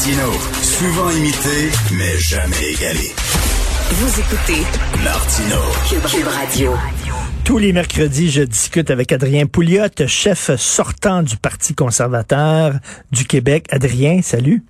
Martino, souvent imité, mais jamais égalé. Vous écoutez Martino, Cube, Cube Radio. Tous les mercredis, je discute avec Adrien Pouliot, chef sortant du Parti conservateur du Québec. Adrien, salut.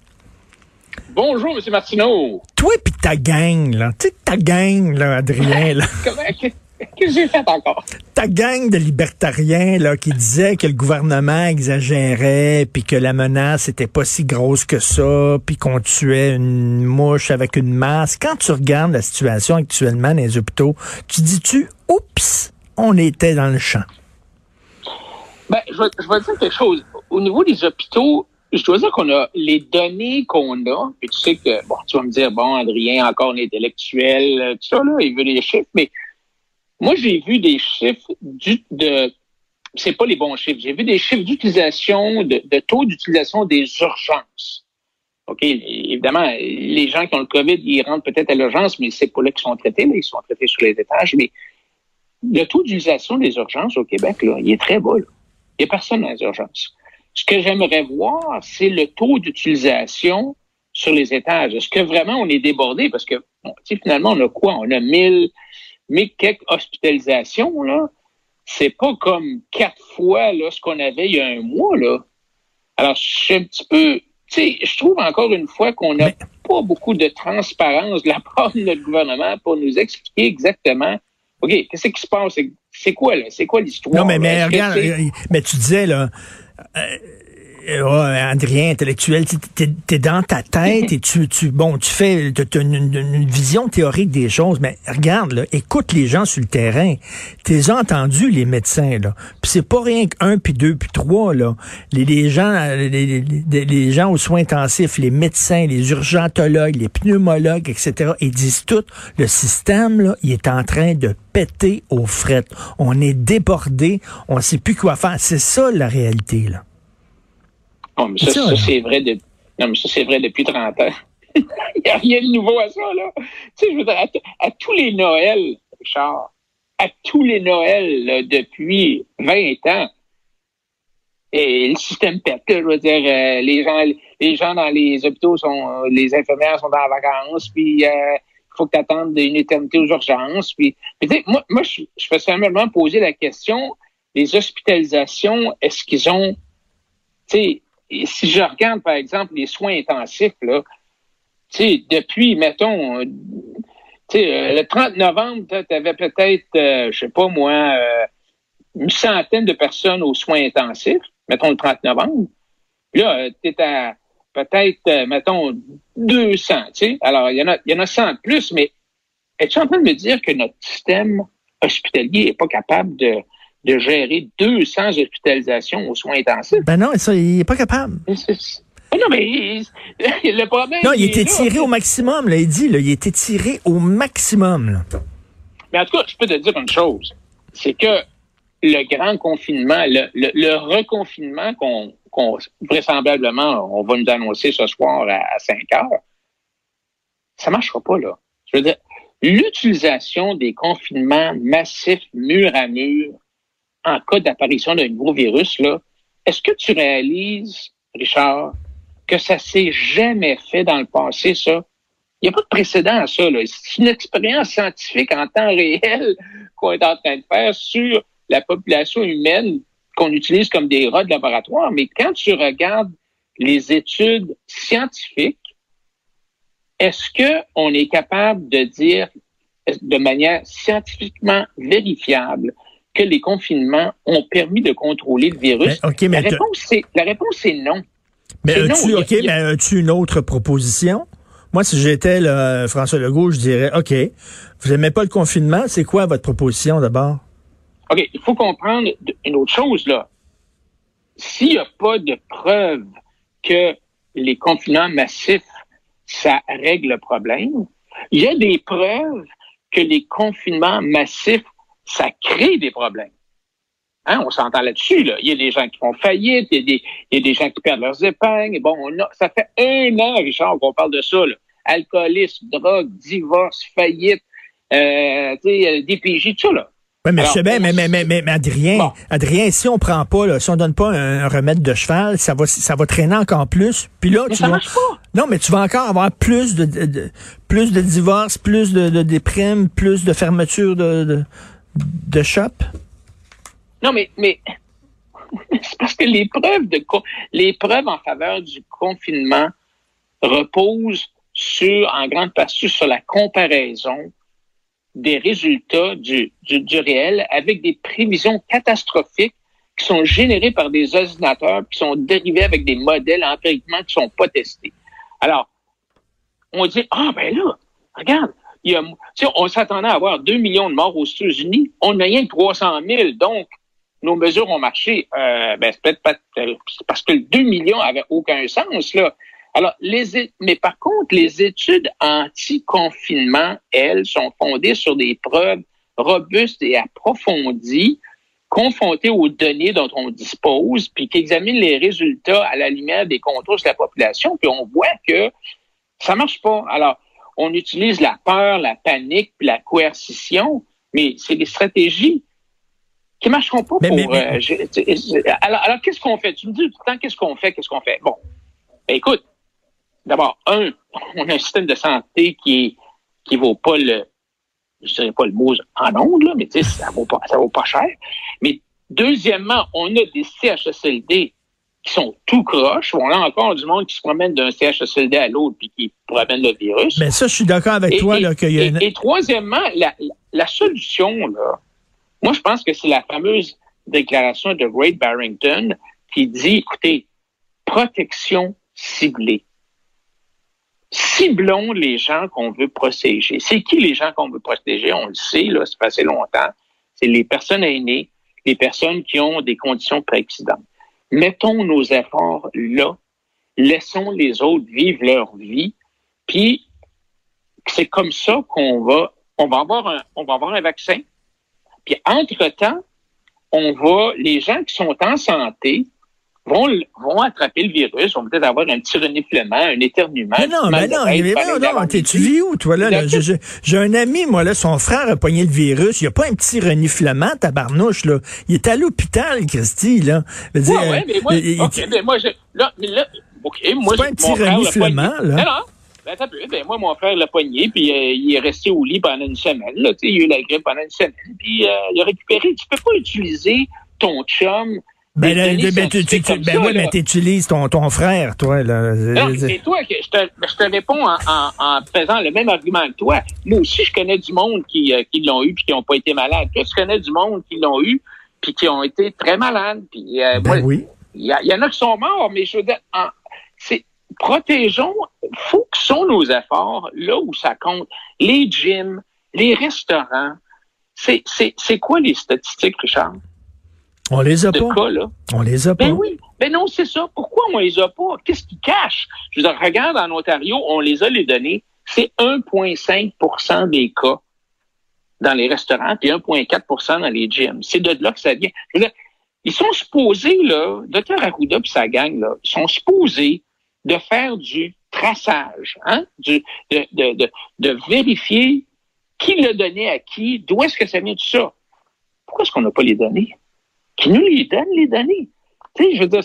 Bonjour, M. Martineau. Toi puis ta gang, là. Tu sais, ta gang, là, Adrien, là. Comment, que j'ai fait encore? Ta gang de libertariens, là, qui disaient que le gouvernement exagérait, puis que la menace était pas si grosse que ça, puis qu'on tuait une mouche avec une masse. Quand tu regardes la situation actuellement dans les hôpitaux, tu dis-tu, oups, on était dans le champ? Ben, je vais, je vais dire quelque chose. Au niveau des hôpitaux, je dois dire qu'on a les données qu'on a, puis tu sais que, bon, tu vas me dire, bon, Adrien, encore un intellectuel, tout ça, là, il veut des chiffres, mais moi, j'ai vu des chiffres du, de c'est pas les bons chiffres. J'ai vu des chiffres d'utilisation, de, taux d'utilisation des urgences. OK, évidemment, les gens qui ont le COVID, ils rentrent peut-être à l'urgence, mais c'est pas là qu'ils sont traités, là, ils sont traités sur les étages. Mais le taux d'utilisation des urgences au Québec, là, il est très bas. Là. Il n'y a personne dans les urgences. Ce que j'aimerais voir, c'est le taux d'utilisation sur les étages. Est-ce que vraiment on est débordé? Parce que bon, finalement, on a quoi? On a 1000, mais quelques hospitalisations, là, c'est pas comme quatre fois là, ce qu'on avait il y a un mois. Là. Alors, je suis un petit peu. Tu sais, je trouve encore une fois qu'on n'a pas beaucoup de transparence de la part de notre gouvernement pour nous expliquer exactement OK, qu'est-ce qui se passe? C'est quoi, là? C'est quoi l'histoire? Non, mais, mais regarde, euh, mais tu disais, là, euh, euh, Adrien, intellectuel, t'es es dans ta tête et tu, tu bon, tu fais as une, une, vision théorique des choses, mais regarde, là, écoute les gens sur le terrain. T'es entendu les médecins là. Puis c'est pas rien qu'un puis deux puis trois là. Les, les gens, les, les, les, gens aux soins intensifs, les médecins, les urgentologues, les pneumologues, etc. Ils disent tout. Le système là, il est en train de péter aux frettes. On est débordé, on sait plus quoi faire. C'est ça la réalité là. Non, mais ça, ça c'est vrai, de... non, mais ça, c'est vrai depuis 30 ans. Il n'y a rien de nouveau à ça, là. Tu sais, je veux dire, à, tous les Noëls, Richard, à tous les Noëls, là, depuis 20 ans, et le système pète, je veux dire, euh, les gens, les gens dans les hôpitaux sont, les infirmières sont en vacances, puis euh, il faut que tu attendes une éternité aux urgences, puis, puis moi, moi, je, je fais simplement poser la question, les hospitalisations, est-ce qu'ils ont, tu sais, si je regarde, par exemple, les soins intensifs, là, depuis, mettons, euh, euh, le 30 novembre, tu avais peut-être, euh, je sais pas moi, une centaine de personnes aux soins intensifs, mettons le 30 novembre. Là, tu es à peut-être, mettons, 200, tu sais. Alors, il y, en a, il y en a 100 de plus, mais es-tu en train de me dire que notre système hospitalier n'est pas capable de, de gérer 200 hospitalisations aux soins intensifs. Ben non, ça, il n'est pas capable. non, mais le problème. Non, il était tiré au maximum, là, il dit. Là, il était tiré au maximum. Là. Mais en tout cas, je peux te dire une chose. C'est que le grand confinement, le, le, reconfinement qu'on qu'on vraisemblablement on va nous annoncer ce soir à, 5 heures, ça marchera pas, là. Je veux dire, l'utilisation des confinements massifs mur à mur en cas d'apparition d'un nouveau virus, là, est-ce que tu réalises, Richard, que ça s'est jamais fait dans le passé, ça? Il n'y a pas de précédent à ça. C'est une expérience scientifique en temps réel qu'on est en train de faire sur la population humaine qu'on utilise comme des rats de laboratoire. Mais quand tu regardes les études scientifiques, est-ce qu'on est capable de dire de manière scientifiquement vérifiable que les confinements ont permis de contrôler le virus? Mais, la, réponse, la réponse est non. Mais as-tu, OK, mais as-tu une autre proposition? Moi, si j'étais François Legault, je dirais, OK, vous n'aimez pas le confinement, c'est quoi votre proposition d'abord? OK, il faut comprendre une autre chose, là. S'il n'y a pas de preuve que les confinements massifs, ça règle le problème, il y a des preuves que les confinements massifs ça crée des problèmes. Hein, on s'entend là-dessus. Là. Il y a des gens qui font faillite, il y a des, il y a des gens qui perdent leurs épingles. Bon, on a, ça fait un an, Richard, qu'on parle de ça. Là. Alcoolisme, drogue, divorce, faillite, euh, DPJ, tout ça. Là. Ouais, mais Alors, je sais bien, mais, mais, mais, mais, mais Adrien, Bon. Adrien, si on prend pas, là, si on donne pas un, un remède de cheval, ça va, ça va traîner encore plus. Puis là, Mais tu ça vas, marche pas. non, mais tu vas encore avoir plus de, de- de- plus de divorces, plus de, de déprimes, plus de fermetures de, de, shop? Non, mais, mais c'est parce que les preuves de les preuves en faveur du confinement reposent sur, en grande partie, sur la comparaison des résultats du, du, réel avec des prévisions catastrophiques qui sont générées par des ordinateurs, qui sont dérivés avec des modèles empiriquement qui sont pas testés. Alors, on dit, ah ben là, regarde, il y a, on s'attendait à avoir 2 millions de morts aux États-Unis, on n'a rien que 300 000, donc nos mesures ont marché. Euh, ben, c'est peut-être pas c'est parce que le 2 millions avait aucun sens, là. Alors, les, mais par contre, les études anti-confinement, elles, sont fondées sur des preuves robustes et approfondies, confrontées aux données dont on dispose, puis qui examinent les résultats à la lumière des contrôles de la population, puis on voit que ça marche pas. Alors, on utilise la peur, la panique, puis la coercition, mais c'est des stratégies qui marcheront pas Mais- pour. mais- mais- euh, je- je- alors, alors qu'est-ce qu'on fait? Tu me dis tout le temps, qu'est-ce qu'on fait? Qu'est-ce qu'on fait? Bon. Ben, écoute, d'abord, un, on a un système de santé qui qui vaut pas le, je dirais pas le mot en ondes, là, mais tu sais, ça vaut pas, ça vaut pas cher. Mais deuxièmement, on a des CHSLD qui sont tout croches. On a encore du monde qui se promène d'un CHSLD à l'autre puis qui promène le virus. Mais ça, je suis d'accord avec Et- toi, et, là, y a et- une... et troisièmement, la, la- solution, là, moi, je pense que c'est la fameuse déclaration de Wade Barrington qui dit, écoutez, protection ciblée. Ciblons les gens qu'on veut protéger. C'est qui les gens qu'on veut protéger? On le sait, là, ça fait assez longtemps. C'est les personnes aînées, les personnes qui ont des conditions préexistentes. Mettons nos efforts là. Laissons les autres vivre leur vie. Puis, c'est comme ça qu'on va, on va avoir un, on va avoir un vaccin. Puis, entre-temps, on va, les gens qui sont en santé vont, vont attraper le virus, vont peut-être avoir un petit reniflement, un éternuement. Mais non, mais non, mais non, non, tu vis où, toi, là? J'ai un ami, moi, là, son frère a pogné le virus. Il n'y a pas un petit reniflement, tabarnouche, là. Il est à l'hôpital, Christy, là. Dire, Ouais, mais moi, il- il- OK, ben moi, je, là, mais là, OK, moi, pas un petit frère reniflement, là. Non. Ben, peu. Ben, moi, mon frère l'a pogné, puis euh, il est resté au lit pendant une semaine, là. Tu sais, il a eu la grippe pendant une semaine, puis euh, il a récupéré. Tu peux pas utiliser ton chum. Ben, des là, ben, tu, tu, ben ça, là. mais t'utilises ton, ton frère, toi, là. Non, mais c'est toi que je te, je te réponds en, en, en faisant le même argument que toi. Moi aussi, je connais du monde qui, euh, qui l'ont eu puis qui n'ont pas été malades. Toi, tu connais du monde qui l'ont eu puis qui ont été très malades. Puis, euh, Ben moi, oui. il y, en a qui sont morts, mais je veux dire, en- c'est protégeons, focusons nos efforts là où ça compte. Les gyms, les restaurants. C'est, c'est, c'est quoi les statistiques, Richard, On les a de pas. cas, là? On les a pas. Ben oui. Ben non, c'est ça. Pourquoi on les a pas? Qu'est-ce qui cache? Je veux dire, regarde en Ontario, on les a les données. C'est 1,5% des cas dans les restaurants, puis 1,4% dans les gyms. C'est de là que ça vient. Je veux dire, ils sont supposés, là, Dr. Arruda puis sa gang, là, ils sont supposés de faire du traçage, hein? Du, de, de, de, de vérifier qui l'a donné à qui, d'où est-ce que ça vient tout ça. Pourquoi est-ce qu'on n'a pas les données? Qui nous les donne, les données? Tu sais, je veux dire,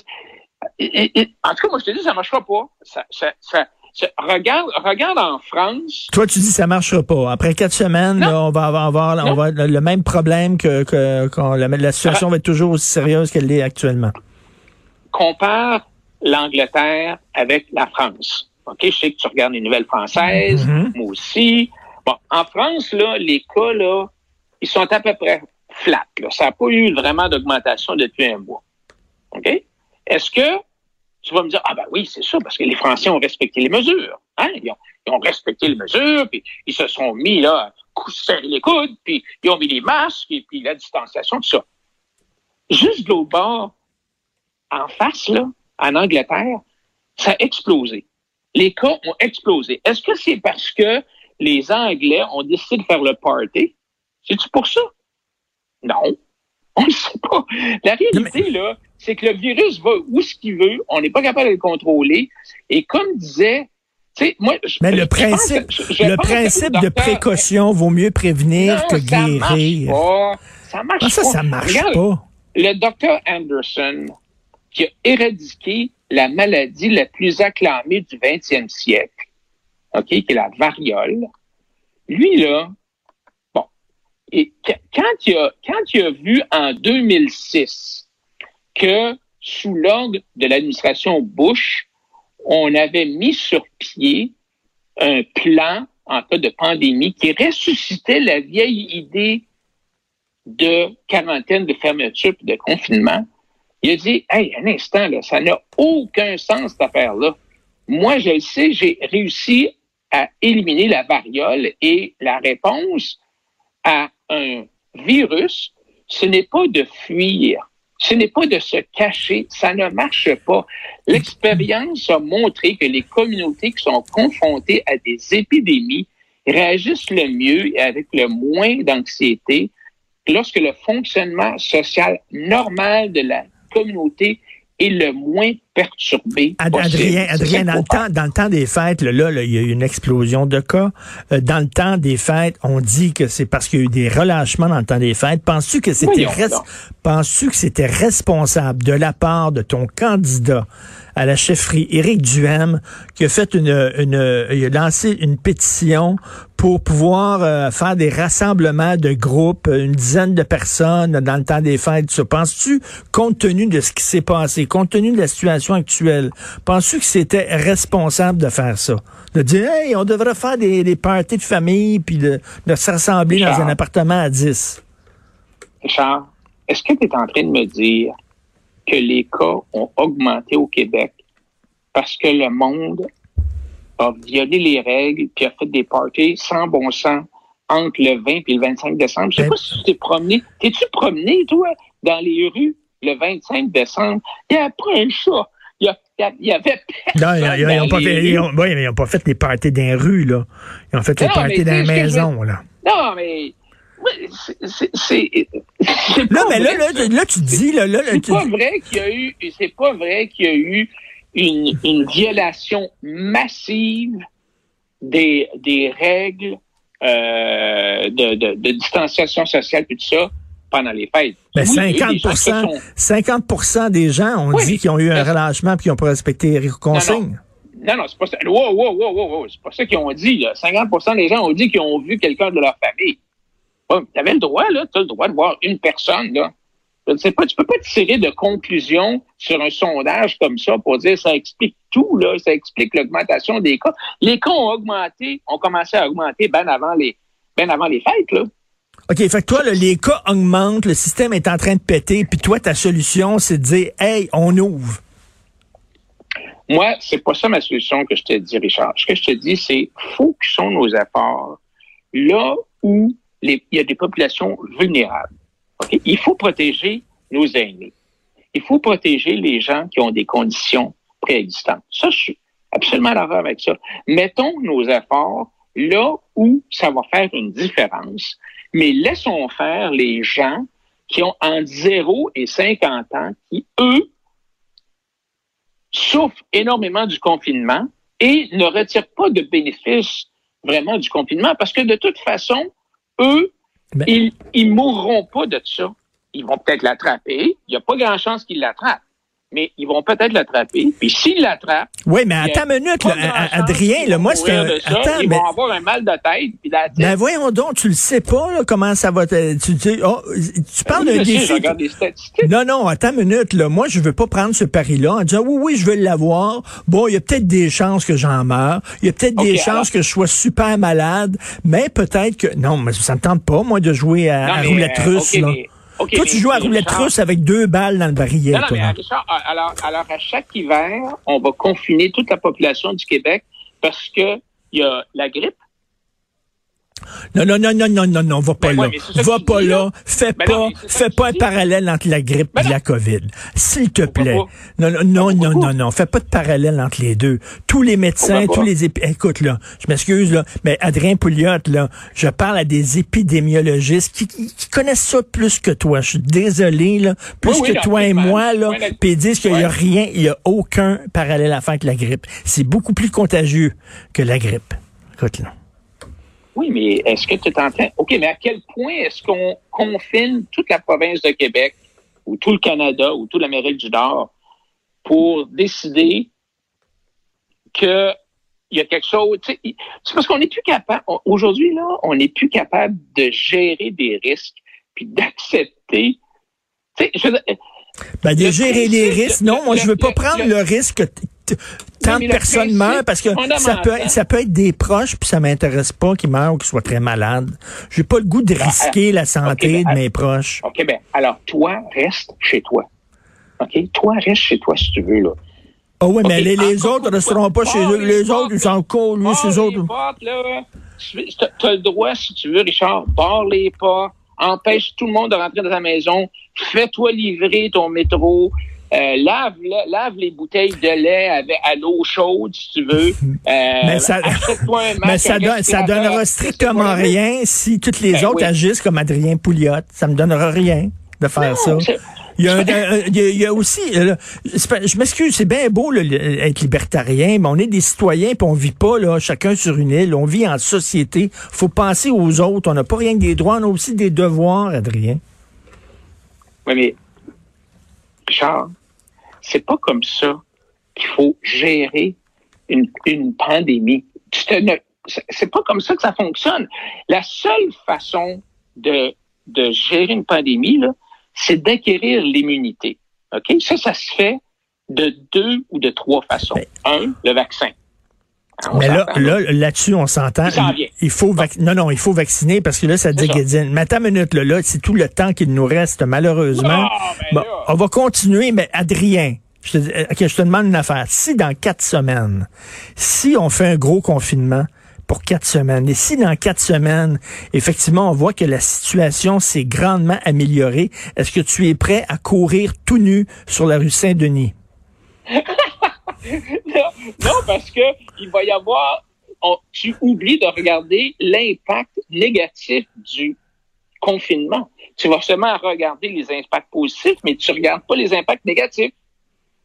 et- et- et- en tout cas, moi, je te dis, ça marchera pas. Ça, ça, ça, ça- regarde, regarde en France. Toi, tu dis ça marchera pas. Après quatre semaines, là, on va avoir, on va le, le même problème que, que la, la situation va être toujours aussi sérieuse qu'elle l'est actuellement. compare l'Angleterre avec la France. OK, je sais que tu regardes les nouvelles françaises, Mhm. moi aussi. Bon, en France, là, les cas, là, ils sont à peu près flats. Là. Ça n'a pas eu vraiment d'augmentation depuis un mois. OK? Est-ce que tu vas me dire, ah ben oui, c'est ça, parce que les Français ont respecté les mesures. Hein? Ils, ont, respecté les mesures, puis ils se sont mis là, serrer les coudes, puis ils ont mis les masques, et puis la distanciation, tout ça. Juste de l'autre bord, en face, là, en Angleterre, ça a explosé. Les cas ont explosé. Est-ce que c'est parce que les Anglais ont décidé de faire le party? C'est-tu pour ça? Non. On ne sait pas. La réalité, là, c'est que le virus va où ce qu'il veut. On n'est pas capable de le contrôler. Et comme disait, tu sais, moi, je- Mais le principe, que- je- je le principe le de précaution vaut mieux prévenir non, que ça marche guérir. pas. ça marche Ah, ça, pas. ça marche Regarde, pas. Le docteur Anderson, qui a éradiqué la maladie la plus acclamée du 20e siècle, OK, qui est la variole, lui, là, et qu- quand il a, quand il a vu en 2006 que sous l'ordre de l'administration Bush, on avait mis sur pied un plan en cas de pandémie qui ressuscitait la vieille idée de quarantaine, de fermeture de confinement. Il a dit, hey, un instant, là, ça n'a aucun sens, cette affaire-là. Moi, je le sais, j'ai réussi à éliminer la variole et la réponse à un virus, ce n'est pas de fuir, ce n'est pas de se cacher, ça ne marche pas. L'expérience a montré que les communautés qui sont confrontées à des épidémies réagissent le mieux et avec le moins d'anxiété lorsque le fonctionnement social normal de la communauté est le moins perturbé. Ad- possible. Adrien, Adrien dans, le temps, dans le temps des fêtes, là, là, il y a eu une explosion de cas. Euh, dans le temps des fêtes, on dit que c'est parce qu'il y a eu des relâchements dans le temps des fêtes. Penses-tu que c'était res- donc. penses-tu que c'était responsable de la part de ton candidat à la chefferie, Éric Duhem, qui a fait une, une il a lancé une pétition pour pouvoir euh, faire des rassemblements de groupes, une dizaine de personnes dans le temps des fêtes? Ça, penses-tu, compte tenu de ce qui s'est passé, compte tenu de la situation actuelle, penses-tu que c'était responsable de faire ça? De dire, hey, on devrait faire des, des parties de famille, puis de, de se rassembler dans un appartement à 10. Richard, est-ce que tu es en train de me dire que les cas ont augmenté au Québec parce que le monde a violé les règles puis a fait des parties sans bon sens entre le 20 et le 25 décembre? Je sais Ben- pas si tu t'es promené. T'es-tu promené, toi, dans les rues le 25 décembre? Il n'y a pas un chat. Il y, avait Non, ils, ils- ils dans ont pas les fait, ouais, pas les parties dans les rues, là. Ils ont fait les parties dans les je maisons, là. Non, mais... c'est- Là, pas mais là, vrai, là, là, tu dis, là, là, là, C'est tu- pas vrai qu'il y a eu, c'est pas vrai qu'il y a eu une, une violation massive des, des règles euh, de, de, de distanciation sociale et tout ça pendant les fêtes. Ben, Oui, il y a eu des gens qui 50, se sont- 50 des gens ont Oui, dit qu'ils ont eu un mais- relâchement puis qu'ils n'ont pas respecté les consignes. Non, non, c'est pas ça. Wow, wow, wow, wow. C'est pas ça qu'ils ont dit. Là. 50% des gens ont dit qu'ils ont vu quelqu'un de leur famille. tu avais le droit, là. Tu as le droit de voir une personne, là. Je pas, tu peux pas tirer de conclusion sur un sondage comme ça pour dire ça explique tout, là. Ça explique l'augmentation des cas. Les cas ont augmenté, ont commencé à augmenter bien avant les, avant les fêtes, là. OK, fait que toi, les cas augmentent, le système est en train de péter, puis toi, ta solution, c'est de dire, hey, on ouvre. Moi, c'est pas ça ma solution que je te dis, Richard. Ce que je te dis, c'est focusons nos efforts là où il y a des populations vulnérables. OK? Il faut protéger nos aînés. Il faut protéger les gens qui ont des conditions préexistantes. Ça, je suis absolument d'accord avec ça. Mettons nos efforts là où ça va faire une différence, mais laissons faire les gens qui ont entre 0 et 50 ans, qui, eux, souffrent énormément du confinement et ne retirent pas de bénéfices vraiment du confinement parce que de toute façon, eux, Ben- ils, ils mourront pas de ça. Ils vont peut-être l'attraper. Il n'y a pas grand chance qu'ils l'attrapent. Mais ils vont peut-être l'attraper. Puis s'ils l'attrapent, Oui, mais attends une minute, là, Adrien, là, moi, c'est un... ça. Attends, ils mais... vont avoir un mal de tête. Puis la tête. Ben voyons donc, tu le sais pas, là, comment ça va te... Tu, tu, oh, tu parles d'un je sais, je défi... regarde les statistiques. Non, non, attends une minute, là. Moi, je veux pas prendre ce pari-là en disant, oui, oui, je veux l'avoir. Bon, il y a peut-être des chances que j'en meure. Il y a peut-être des chances que je sois super malade. Mais peut-être que, non, mais ça me tente pas, moi, de jouer à, Non, à mais, roulette euh, russe, là. mais- ok, Toi, tu joues à roulette Richard- russe avec deux balles dans le barillet, Non, non, toi. mais Richard, alors, alors, à chaque hiver, on va confiner toute la population du Québec parce que il y a la grippe. Non, non, non, non, non, non, non, va pas Ben là. ouais, va pas là. là. Fais Ben pas, non, fais pas un parallèle entre la grippe Ben et non. la COVID. S'il te Pourquoi plaît. pas? Non, non, non, non, non, non. Fais pas de parallèle entre les deux. Tous les médecins, Pourquoi tous les épi- écoute, là, je m'excuse, là, mais Adrien Pouliot, là, je parle à des épidémiologistes qui, connaissent ça plus que toi. Je suis désolé, là. Plus Oui, oui, que toi et moi, là. Ouais, Puis ils disent qu'il y a Ouais. rien, il y a aucun parallèle à faire avec la grippe. C'est beaucoup plus contagieux que la grippe. Écoute, là. Oui, mais est-ce que tu es en train... OK, mais à quel point est-ce qu'on confine toute la province de Québec ou tout le Canada ou toute l'Amérique du Nord pour décider que il y a quelque chose. C'est parce qu'on n'est plus capable. Aujourd'hui, là, on n'est plus capable de gérer des risques puis d'accepter. Ben, de gérer les risques. Non, moi, je veux pas prendre le, risque que tant de personnes meurent parce que ça peut, ça peut être des proches puis ça m'intéresse pas qu'ils meurent ou qu'ils soient très malades. J'ai pas le goût de ah, risquer la santé ben, de mes proches. OK, ben, alors, toi, reste chez toi. OK? Toi, reste chez toi si tu veux, là. Ah oui, mais les, les autres ne resteront pas chez eux. Les autres, ils s'en collent, lui, ces autres. Tu as le droit, si tu veux, Richard, barre les pas, empêche tout le monde de rentrer dans ta maison, fais-toi livrer ton métro, euh, lave, lave les bouteilles de lait avec, à l'eau chaude, si tu veux. Euh, mais ça, mais ça, ça donnera strictement rien si toutes les ben autres agissent comme Adrien Pouliot. Ça me donnera rien de faire ça. Il y, a il, y a, aussi, euh, je m'excuse, c'est bien beau être libertarien, mais on est des citoyens puis on vit pas là, chacun sur une île. On vit en société. Faut penser aux autres. On n'a pas rien que des droits, on a aussi des devoirs, Adrien. Oui, mais Richard, c'est pas comme ça qu'il faut gérer une, une pandémie. C'est pas comme ça que ça fonctionne. La seule façon de, de gérer une pandémie, là, c'est d'acquérir l'immunité. OK? Ça, ça se fait de deux ou de trois façons. Un, le vaccin. Mais là, là, là-dessus, on s'entend. Il, faut non, non, il faut vacciner parce que là, ça déguédine. Mais attends une minute, là, là c'est tout le temps qu'il nous reste, malheureusement. bon, on va continuer, mais Adrien, je te, je te demande une affaire. Si dans quatre semaines, si on fait un gros confinement, pour quatre semaines. Et si dans quatre semaines, effectivement, on voit que la situation s'est grandement améliorée, est-ce que tu es prêt à courir tout nu sur la rue Saint-Denis? non, parce que il va y avoir, tu oublies de regarder l'impact négatif du confinement. Tu vas seulement regarder les impacts positifs, mais tu regardes pas les impacts négatifs.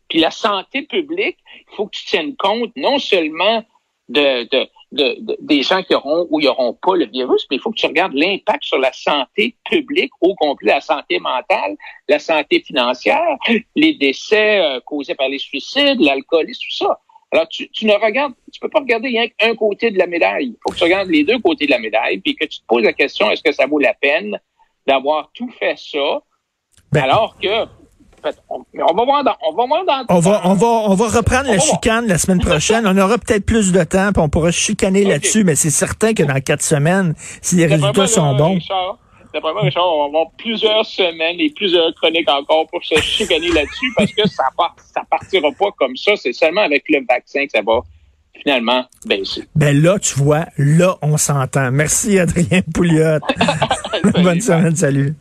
Puis la santé publique, il faut que tu tiennes compte non seulement de, de de, des gens qui auront ou qui n'auront pas le virus, mais il faut que tu regardes l'impact sur la santé publique au complet, la santé mentale, la santé financière, les décès euh, causés par les suicides, l'alcoolisme, tout ça. Alors, tu, tu ne regardes, tu peux pas regarder rien qu'un côté de la médaille. Il faut que tu regardes les deux côtés de la médaille, puis que tu te poses la question, est-ce que ça vaut la peine d'avoir tout fait ça, ben, alors que on, va voir dans, on va voir dans on va, on va, on va reprendre la chicane la semaine prochaine. on aura peut-être plus de temps, puis on pourra chicaner là-dessus, mais c'est certain que dans quatre semaines, si les résultats sont bons. D'après moi, Richard, on va avoir plusieurs semaines et plusieurs chroniques encore pour se chicaner là-dessus parce que ça, ça partira pas comme ça. C'est seulement avec le vaccin que ça va finalement baisser. Ben là, tu vois, là, on s'entend. Merci, Adrien Pouliot. Bonne semaine, salut.